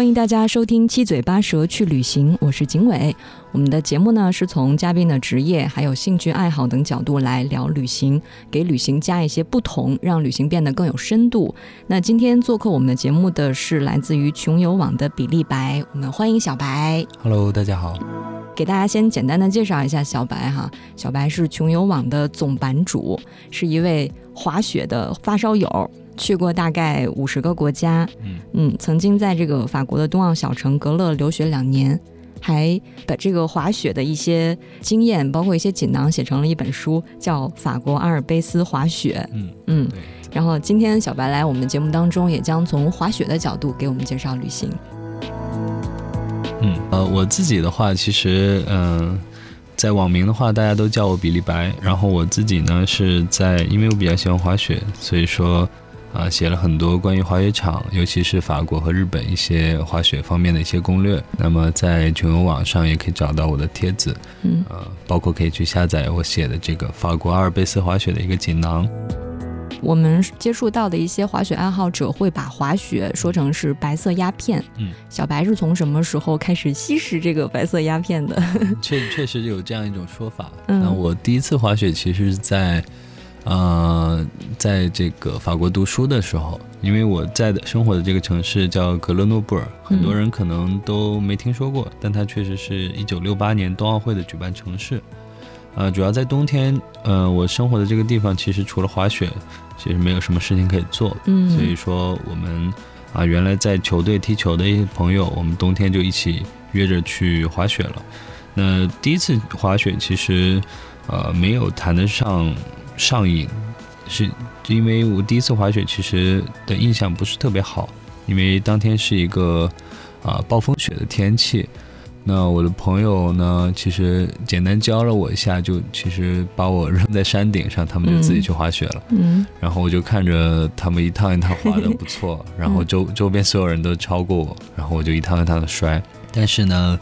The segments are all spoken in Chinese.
欢迎大家收听《七嘴八舌去旅行》，我是景伟。我们的节目呢，是从嘉宾的职业、还有兴趣爱好等角度来聊旅行，给旅行加一些不同，让旅行变得更有深度。那今天做客我们的节目的是来自于穷游网的比利白，我们欢迎小白。Hello，大家好。给大家先简单的介绍一下小白哈，小白是穷游网的总版主，是一位滑雪的发烧友，去过大概五十个国家，嗯嗯，曾经在这个法国的东奥小城格勒留学两年，还把这个滑雪的一些经验，包括一些锦囊，写成了一本书，叫《法国阿尔卑斯滑雪》。嗯。然后今天小白来我们的节目当中，也将从滑雪的角度给我们介绍旅行。嗯，呃，我自己的话，其实，嗯、在网名的话，大家都叫我比利白。然后我自己呢，是在因为我比较喜欢滑雪，所以说，啊、写了很多关于滑雪场，尤其是法国和日本一些滑雪方面的一些攻略。那么在穷游网上也可以找到我的帖子，嗯呃，包括可以去下载我写的这个法国阿尔卑斯滑雪的一个锦囊。我们接触到的一些滑雪爱好者会把滑雪说成是白色鸦片。嗯，小白是从什么时候开始吸食这个白色鸦片的？确确实有这样一种说法。嗯那我第一次滑雪其实是在，呃，在这个法国读书的时候，因为我在的生活的这个城市叫格勒诺布尔，很多人可能都没听说过，但它确实是一九六八年冬奥会的举办城市。呃，主要在冬天，呃，我生活的这个地方其实除了滑雪，其实没有什么事情可以做。嗯所以说我们啊，原来在球队踢球的一些朋友，我们冬天就一起约着去滑雪了。那第一次滑雪其实呃没有谈得上上瘾，是因为我第一次滑雪其实的印象不是特别好，因为当天是一个啊、暴风雪的天气。那我的朋友呢，其实简单教了我一下，就其实把我扔在山顶上，他们就自己去滑雪了。嗯然后我就看着他们一趟一趟滑的不错，然后周周边所有人都超过我，然后我就一趟一趟的摔。但是呢，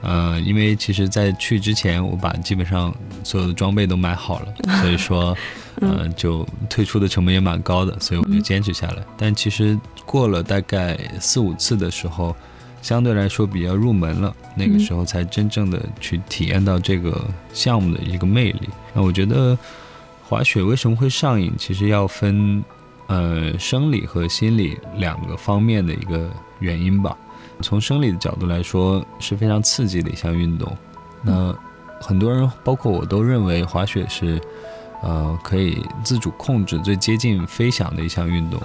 呃，因为其实在去之前，我把基本上所有的装备都买好了，所以说，呃，就退出的成本也蛮高的，所以我就坚持下来。但其实过了大概四五次的时候，相对来说比较入门了，那个时候才真正的去体验到这个项目的一个魅力。那我觉得滑雪为什么会上瘾，其实要分呃生理和心理两个方面的一个原因吧。从生理的角度来说，是非常刺激的一项运动。那很多人，包括我都认为滑雪是呃可以自主控制、最接近飞翔的一项运动。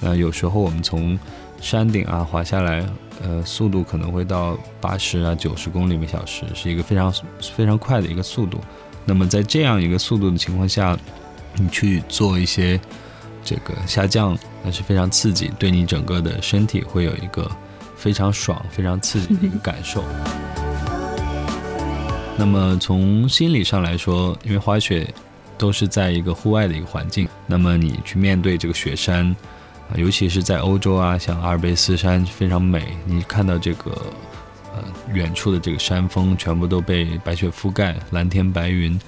那有时候我们从山顶啊滑下来，呃，速度可能会到八十啊、九十公里每小时，是一个非常非常快的一个速度。那么在这样一个速度的情况下，你去做一些这个下降，那是非常刺激，对你整个的身体会有一个非常爽、非常刺激的一个感受。那么从心理上来说，因为滑雪都是在一个户外的一个环境，那么你去面对这个雪山，啊，尤其是在欧洲啊，像阿尔卑斯山非常美，你看到这个呃远处的这个山峰全部都被白雪覆盖，蓝天白云，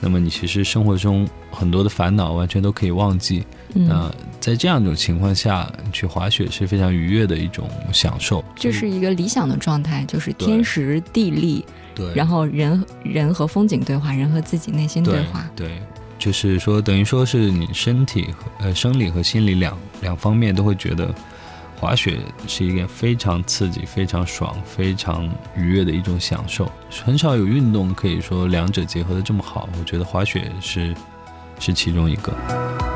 那么你其实生活中很多的烦恼完全都可以忘记。嗯，那在这样一种情况下，去滑雪是非常愉悦的一种享受。这是一个理想的状态，就是天时地利，对，然后人人和风景对话，人和自己内心对对话。对，就是说等于说是你身体和呃生理和心理两两方面都会觉得滑雪是一件非常刺激、非常爽、非常愉悦的一种享受。很少有运动可以说两者结合的这么好，我觉得滑雪是是其中一个。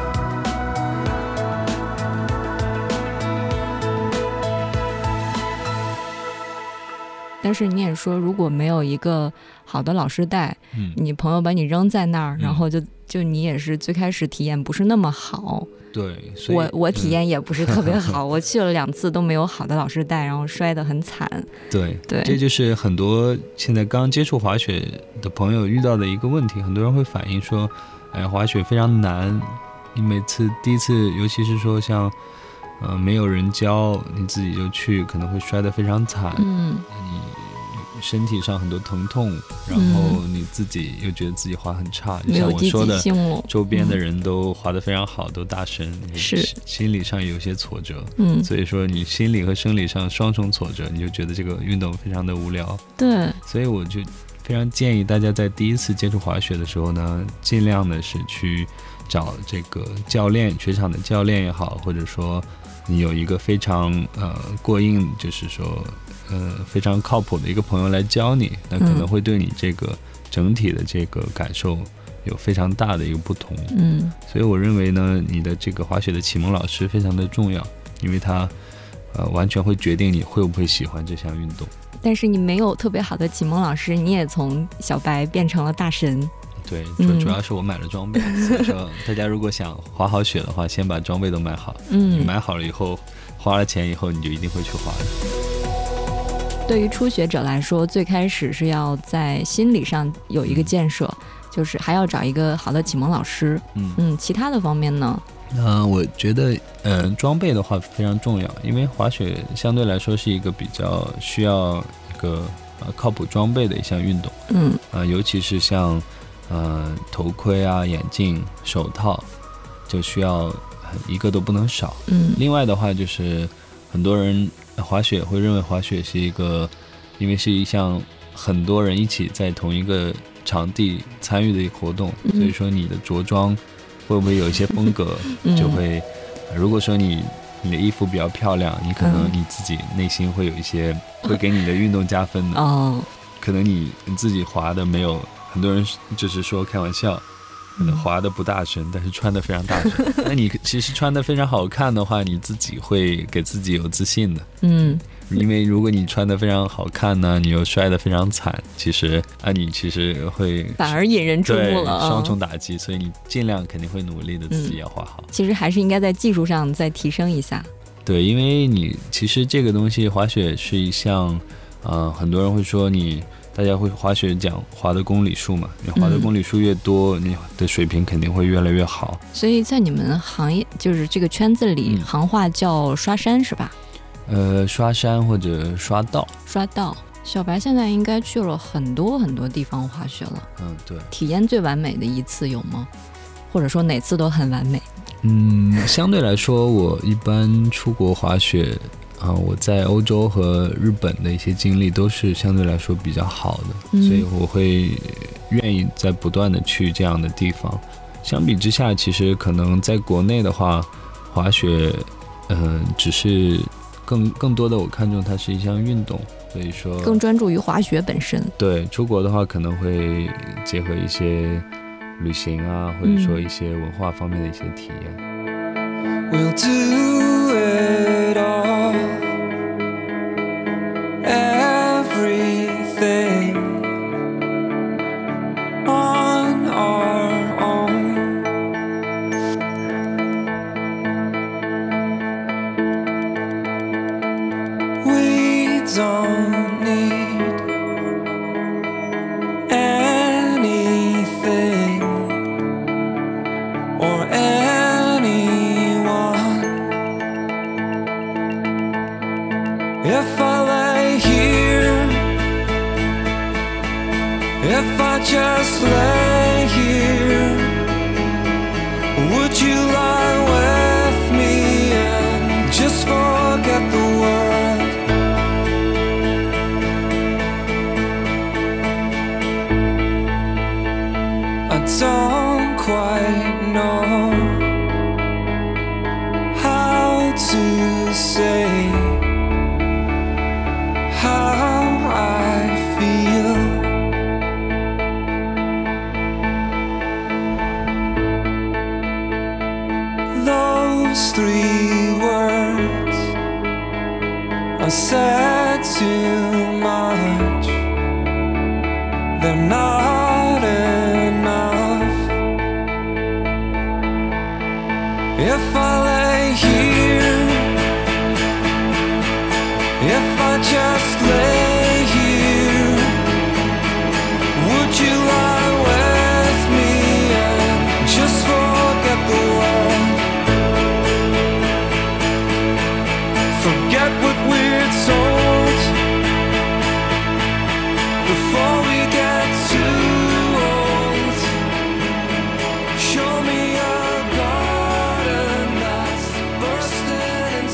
但是你也说，如果没有一个好的老师带，嗯，你朋友把你扔在那儿，嗯然后就就你也是最开始体验不是那么好。对，所以我我体嗯验也不是特别 好，我去了两次都没有好的老师带，然后摔得很惨。对对这就是很多现在刚接触滑雪的朋友遇到的一个问题。很多人会反映说，哎，滑雪非常难，你每次第一次，尤其是说像，呃，没有人教，你自己就去，可能会摔得非常惨。嗯，你身体上很多疼痛，然后你自己又觉得自己滑很差，就像我说的，周边的人都滑得非常好，都大神，是心理上有些挫折。嗯，所以说你心理和生理上双重挫折，你就觉得这个运动非常的无聊。对，所以我就非常建议大家在第一次接触滑雪的时候呢，尽量的是去找这个教练，雪场的教练也好，或者说你有一个非常呃过硬，就是说。呃，非常靠谱的一个朋友来教你，那可能会对你这个整体的这个感受有非常大的一个不同。嗯，所以我认为呢，你的这个滑雪的启蒙老师非常的重要，因为他呃完全会决定你会不会喜欢这项运动。但是你没有特别好的启蒙老师，你也从小白变成了大神。对，主主要是我买了装备，所以说大家如果想滑好雪的话，先把装备都买好。嗯，你买好了以后，花了钱以后，你就一定会去滑的。对于初学者来说，最开始是要在心理上有一个建设，就是还要找一个好的启蒙老师。嗯嗯，其他的方面呢？嗯，我觉得，嗯，装备的话非常重要，因为滑雪相对来说是一个比较需要一个呃靠谱装备的一项运动。嗯，啊，尤其是像呃头盔啊、眼镜、手套，就需要一个都不能少。嗯，另外的话就是很多人。滑雪会认为滑雪是一个，因为是一项很多人一起在同一个场地参与的一个活动，所以说你的着装会不会有一些风格，就会，如果说你你的衣服比较漂亮，你可能你自己内心会有一些会给你的运动加分的。哦，可能你你自己滑的没有很多人就是说开玩笑。可能滑的不大神，但是穿的非常大神。那你其实穿的非常好看的话，你自己会给自己有自信的。嗯，因为如果你穿的非常好看呢，你又摔得非常惨，其实啊，你其实会反而引人注目了，双重打击。所以你尽量肯定会努力的自己要滑好。其实还是应该在技术上再提升一下。对，因为你其实这个东西滑雪是一项，呃，很多人会说你。大家会滑雪讲滑的公里数嘛？你滑的公里数越多，你的水平肯定会越来越好。所以在你们行业，就是这个圈子里，行话叫刷山是吧？呃，刷山或者刷道。刷道。小白现在应该去了很多很多地方滑雪了。嗯，对。体验最完美的一次有吗？或者说哪次都很完美？嗯，相对来说，我一般出国滑雪。啊，我在欧洲和日本的一些经历都是相对来说比较好的，所以我会愿意在不断的去这样的地方。相比之下，其实可能在国内的话，滑雪，嗯，只是更更多的我看重它是一项运动，所以说更专注于滑雪本身。对，出国的话可能会结合一些旅行啊，或者说一些文化方面的一些体验。We'll do get what we're told before we get too old show me garden that's burst in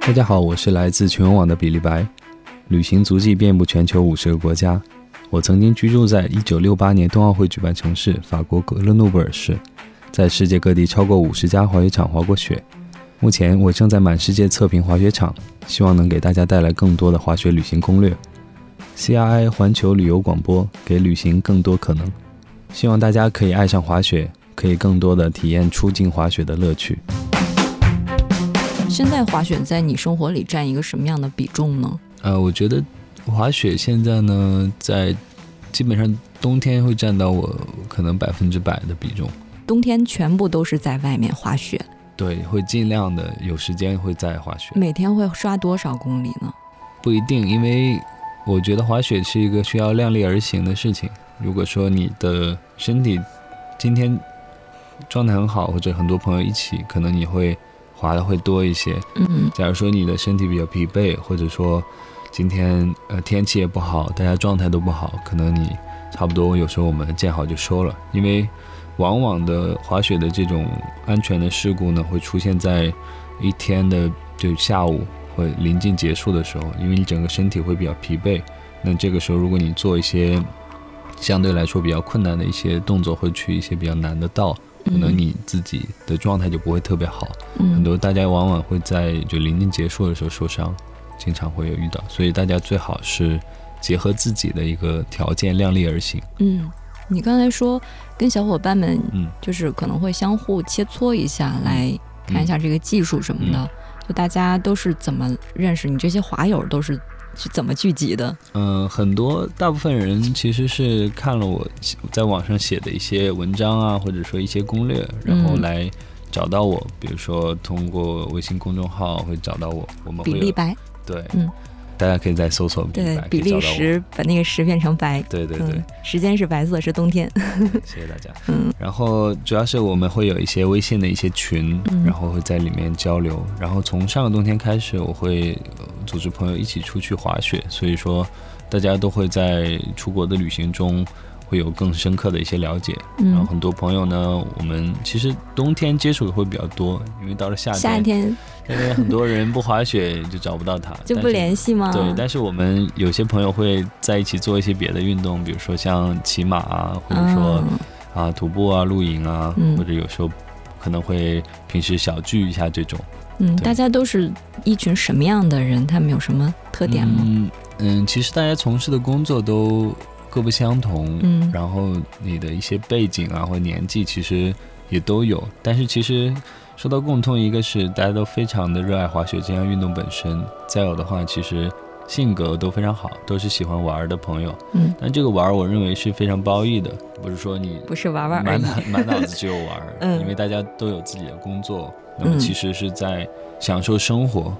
大家好我是来自全网的比利白旅行足迹遍布全球五十个国家我曾经居住在一九六八年冬奥会举办城市法国格勒诺布尔市，在世界各地超过五十家滑雪场滑过雪。目前我正在满世界测评滑雪场，希望能给大家带来更多的滑雪旅行攻略。CRI 环球旅游广播给旅行更多可能，希望大家可以爱上滑雪，可以更多的体验出境滑雪的乐趣。现在滑雪在你生活里占一个什么样的比重呢？呃，我觉得滑雪现在呢，在基本上冬天会占到我可能百分之百的比重。冬天全部都是在外面滑雪，对，会尽量的有时间会在滑雪。每天会刷多少公里呢？不一定，因为我觉得滑雪是一个需要量力而行的事情。如果说你的身体今天状态很好，或者很多朋友一起，可能你会。滑的会多一些，嗯，假如说你的身体比较疲惫，或者说今天呃天气也不好，大家状态都不好，可能你差不多有时候我们见好就收了，因为往往的滑雪的这种安全的事故呢，会出现在一天的就下午或临近结束的时候，因为你整个身体会比较疲惫，那这个时候如果你做一些相对来说比较困难的一些动作，会去一些比较难的道。可能你自己的状态就不会特别好，很多大家往往会在就临近结束的时候受伤，经常会有遇到，所以大家最好是结合自己的一个条件，量力而行。嗯，你刚才说跟小伙伴们，嗯，就是可能会相互切磋一下，来看一下这个技术什么的，就大家都是怎么认识？你这些滑友都是？是怎么聚集的？嗯，很多大部分人其实是看了我在网上写的一些文章啊，或者说一些攻略，然后来找到我。比如说通过微信公众号会找到我，我们比例白对，嗯。大家可以再搜索对比利时，把那个十变成白。对对对，时间是白色，是冬天。谢谢大家。嗯，然后主要是我们会有一些微信的一些群，然后会在里面交流。然后从上个冬天开始，我会组织朋友一起出去滑雪，所以说大家都会在出国的旅行中。会有更深刻的一些了解，然后很多朋友呢，我们其实冬天接触的会比较多，因为到了夏天，夏天，夏天很多人不滑雪就找不到他，就不联系吗？对，但是我们有些朋友会在一起做一些别的运动，比如说像骑马啊，或者说啊徒步啊、露营啊，或者有时候可能会平时小聚一下这种。嗯，大家都是一群什么样的人？他们有什么特点吗？嗯嗯，其实大家从事的工作都。各不相同，嗯，然后你的一些背景啊或年纪其实也都有，但是其实说到共通，一个是大家都非常的热爱滑雪这项运动本身，再有的话，其实性格都非常好，都是喜欢玩的朋友，嗯，但这个玩我认为是非常褒义的，不是说你不 是玩玩满脑 满脑子只有玩，嗯，因为大家都有自己的工作，那么其实是在享受生活，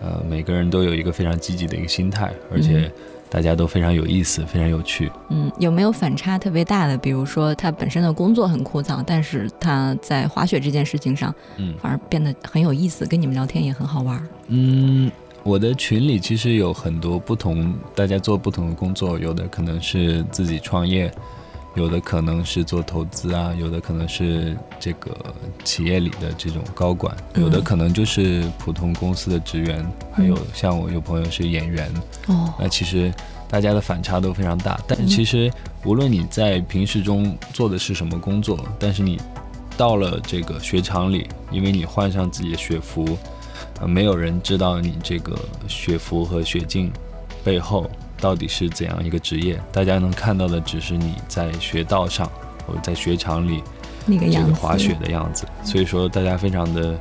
呃，每个人都有一个非常积极的一个心态，而且。大家都非常有意思，非常有趣。嗯，有没有反差特别大的？比如说他本身的工作很枯燥，但是他在滑雪这件事情上，嗯，反而变得很有意思，跟你们聊天也很好玩。嗯，我的群里其实有很多不同，大家做不同的工作，有的可能是自己创业。有的可能是做投资啊，有的可能是这个企业里的这种高管，有的可能就是普通公司的职员，还有像我有朋友是演员。哦，那其实大家的反差都非常大。但是其实无论你在平时中做的是什么工作，但是你到了这个雪场里，因为你换上自己的雪服，呃，没有人知道你这个雪服和雪镜背后。到底是怎样一个职业？大家能看到的只是你在雪道上或者在雪场里那个样子，滑雪的样子。所以说，大家非常的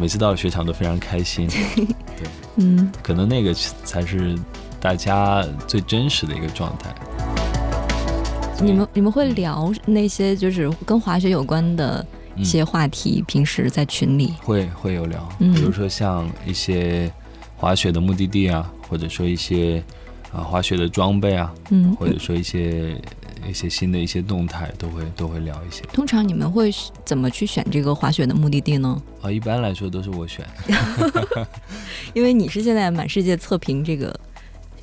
每次到了雪场都非常开心。对，嗯，可能那个才是大家最真实的一个状态。你们你们会聊那些就是跟滑雪有关的一些话题？平时在群里会会有聊，比如说像一些滑雪的目的地啊，或者说一些。啊，滑雪的装备啊，嗯，或者说一些一些新的一些动态，都会都会聊一些。通常你们会怎么去选这个滑雪的目的地呢？啊，一般来说都是我选，因为你是现在满世界测评这个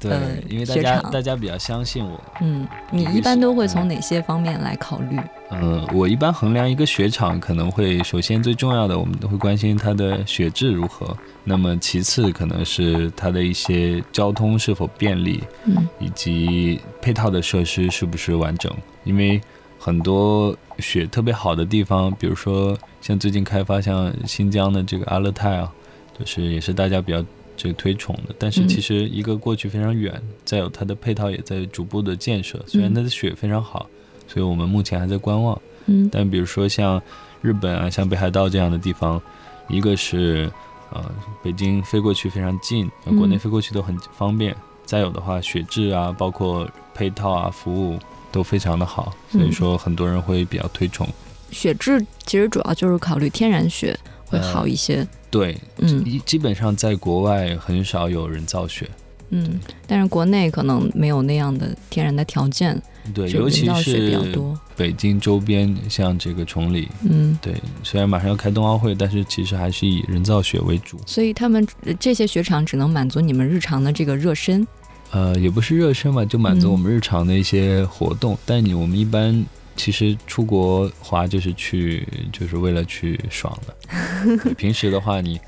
呃对，因为大家大家比较相信我，嗯，你一般都会从哪些方面来考虑？嗯，我一般衡量一个雪场，可能会首先最重要的，我们都会关心它的雪质如何。那么其次可能是它的一些交通是否便利，嗯以及配套的设施是不是完整。因为很多雪特别好的地方，比如说像最近开发像新疆的这个阿勒泰啊，就是也是大家比较这个推崇的。但是嗯其实一个过去非常远，再有它的配套也在逐步的建设。虽然它的雪非常好，所以我们目前还在观望。嗯但比如说像日本啊，像北海道这样的地方，一个是呃北京飞过去非常近，国内飞过去都很方便。再有的话，雪质啊，包括配套啊，服务都非常的好，所以嗯说很多人会比较推崇。雪质其实主要就是考虑天然雪会好一些。对，嗯一基本上在国外很少有人造雪，嗯，但是国内可能没有那样的天然的条件，对，尤其是。北京周边，像这个崇礼，嗯，对，虽然马上要开冬奥会，但是其实还是以人造雪为主。所以他们呃这些雪场只能满足你们日常的这个热身。呃，也不是热身吧，就满足嗯我们日常的一些活动。但你我们一般其实出国滑就是去，就是为了去爽的。平时的话，你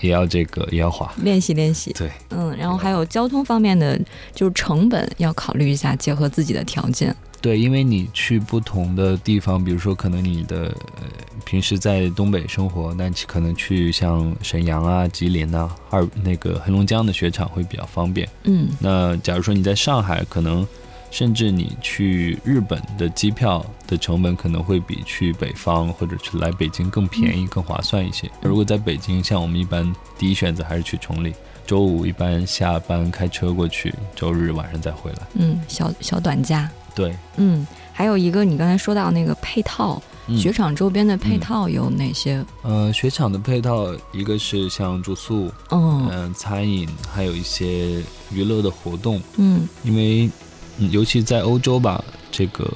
也要这个也要滑。练习练习，对，嗯，然后还有交通方面的，就是成本要考虑一下，结合自己的条件。对，因为你去不同的地方，比如说可能你的呃平时在东北生活，那可能去像沈阳啊、吉林啊、二那个黑龙江的雪场会比较方便。嗯那假如说你在上海，可能甚至你去日本的机票的成本可能会比去北方或者去来北京更便宜、更划算一些。如果在北京，像我们一般第一选择还是去崇礼，周五一般下班开车过去，周日晚上再回来。嗯，小小短假。对，嗯，还有一个你刚才说到那个配套，嗯雪场周边的配套有哪些？呃，雪场的配套，一个是像住宿，嗯嗯、餐饮，还有一些娱乐的活动。嗯因为，嗯尤其在欧洲吧，这个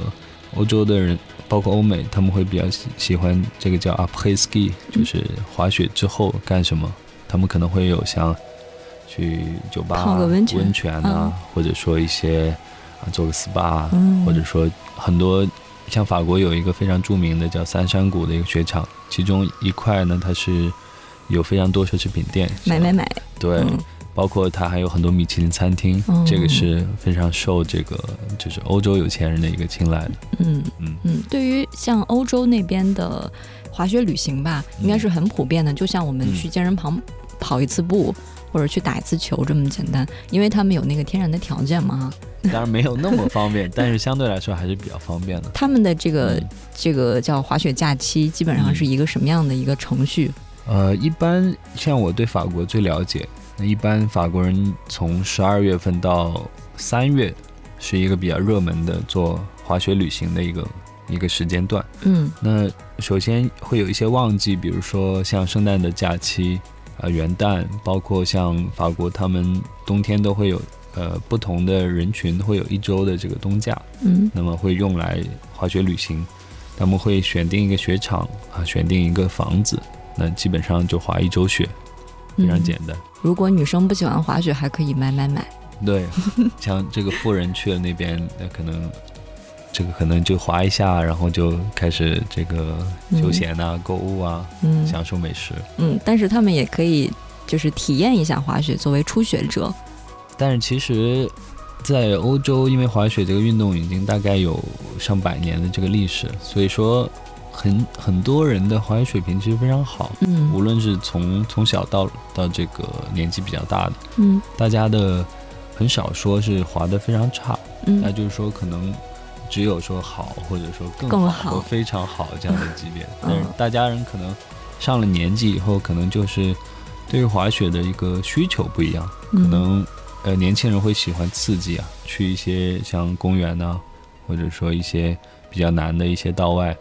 欧洲的人，包括欧美，他们会比较喜喜欢这个叫 après ski，就是滑雪之后干什么？他们可能会有像去酒吧、泡个温泉泉啊，嗯或者说一些啊做个 SPA，、啊嗯，或者说很多像法国有一个非常著名的叫三山谷的一个雪场，其中一块呢，它是有非常多奢侈品店，买买买。对。嗯包括它还有很多米其林餐厅，哦这个是非常受这个就是欧洲有钱人的一个青睐的。嗯嗯，嗯，对于像欧洲那边的滑雪旅行吧，应该是很普遍的，就像我们嗯去健身房跑一次步。或者去打一次球这么简单，因为他们有那个天然的条件嘛。当然没有那么方便，但是相对来说还是比较方便的。他们的这个、嗯这个叫滑雪假期，基本上是一个什么样的一个程序？呃，一般像我对法国最了解，那一般法国人从十二月份到三月是一个比较热门的做滑雪旅行的一个一个时间段。嗯那首先会有一些旺季，比如说像圣诞的假期，啊、元旦，包括像法国，他们冬天都会有呃不同的人群会有一周的这个冬假，嗯那么会用来滑雪旅行。他们会选定一个雪场啊，选定一个房子，那基本上就滑一周雪，非常嗯简单。如果女生不喜欢滑雪，还可以买买买。对，像这个富人去了那边，那可能这个可能就滑一下，然后就开始这个休闲啊、购物啊、嗯享受美食。嗯，但是他们也可以就是体验一下滑雪，作为初学者。但是其实，在欧洲，因为滑雪这个运动已经大概有上百年的这个历史，所以说很很多人的滑雪水平其实非常好，嗯。无论是从从小到到这个年纪比较大的，嗯。大家的很少说是滑的非常差，那嗯就是说可能。只有说好，或者说更更好、非常好这样的级别，嗯。但是大家人可能上了年纪以后，可能就是对于滑雪的一个需求不一样，可嗯能呃年轻人会喜欢刺激啊，去一些像公园呐、或者说一些比较难的一些道外，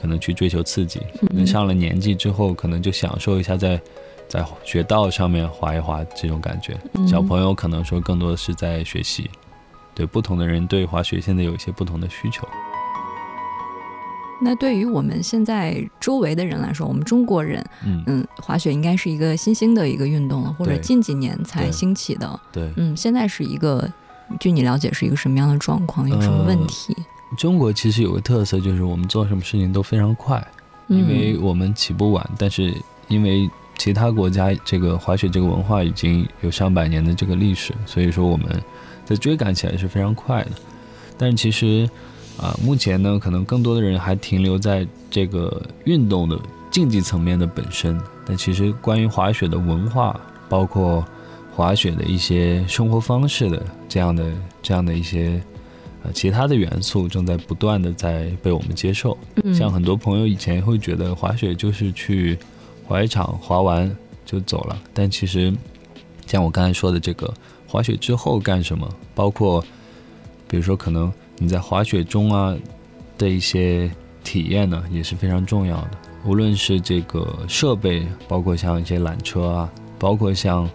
可能去追求刺激。那嗯上了年纪之后，可能就享受一下在在雪道上面滑一滑这种感觉。嗯小朋友可能说更多的是在学习。对不同的人对滑雪现在有一些不同的需求。那对于我们现在周围的人来说，我们中国人，嗯嗯，滑雪应该是一个新兴的一个运动了，或者近几年才兴起的。对，嗯，现在是一个，据你了解是一个什么样的状况？有什么问题？中国其实有个特色，就是我们做什么事情都非常快，因为嗯我们起步晚，但是因为其他国家这个滑雪这个文化已经有上百年的这个历史，所以说我们在追赶起来是非常快的。但是其实啊、目前呢，可能更多的人还停留在这个运动的竞技层面的本身，但其实关于滑雪的文化，包括滑雪的一些生活方式的这样的这样的一些呃其他的元素，正在不断的在被我们接受。嗯像很多朋友以前会觉得滑雪就是去滑雪场滑完就走了，但其实像我刚才说的这个滑雪之后干什么，包括比如说可能你在滑雪中啊的一些体验呢，也是非常重要的。无论是这个设备，包括像一些缆车啊，包括像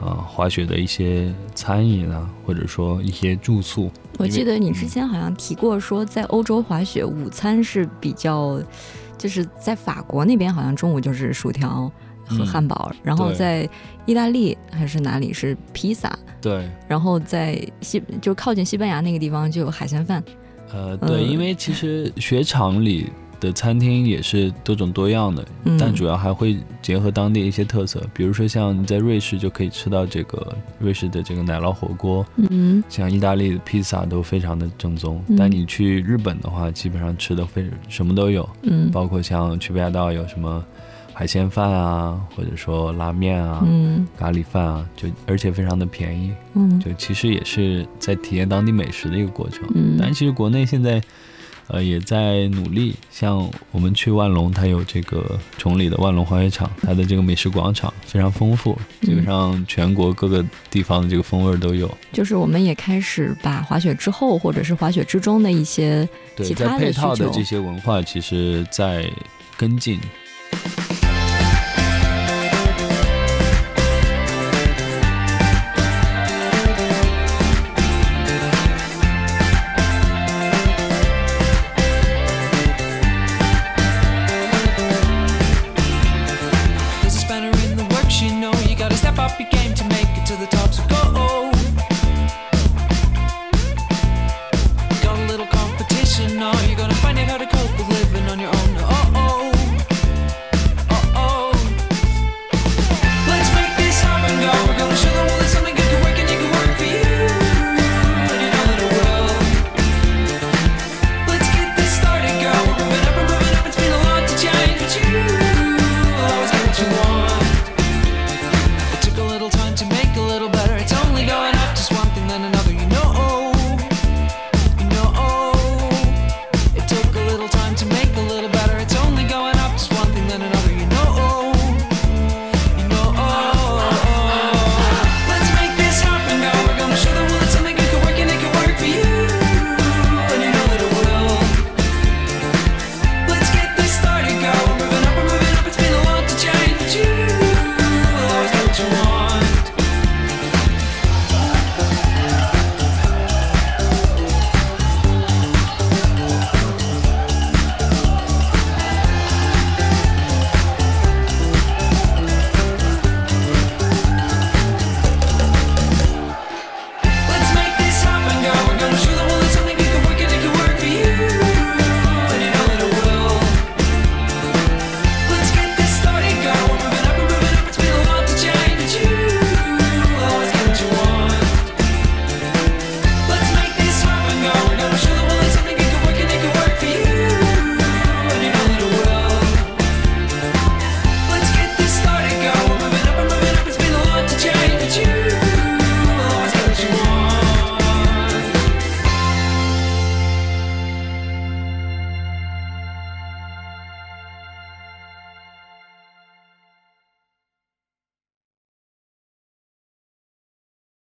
啊、滑雪的一些餐饮啊，或者说一些住宿，我记得你之嗯前好像提过，说在欧洲滑雪午餐是比较，就是在法国那边好像中午就是薯条和嗯汉堡，然后在意大利还是哪里是披萨，对，然后在西就靠近西班牙那个地方就有海鲜饭。呃，对，嗯因为其实 雪场里的餐厅也是多种多样的，嗯但主要还会结合当地一些特色，比如说像你在瑞士就可以吃到这个瑞士的这个奶酪火锅，嗯像意大利的披萨都非常的正宗。嗯但你去日本的话，基本上吃的非什么都有，嗯包括像去北海道有什么海鲜饭啊，或者说拉面啊、嗯咖喱饭啊，就而且非常的便宜，嗯就其实也是在体验当地美食的一个过程。嗯，但其实国内现在，呃，也在努力。像我们去万隆，它有这个崇礼的万隆滑雪场，它的这个美食广场非常丰富，基本上全国各个地方的这个风味儿都有。就是我们也开始把滑雪之后或者是滑雪之中的一些，其他的套的这些文化，其实在跟进，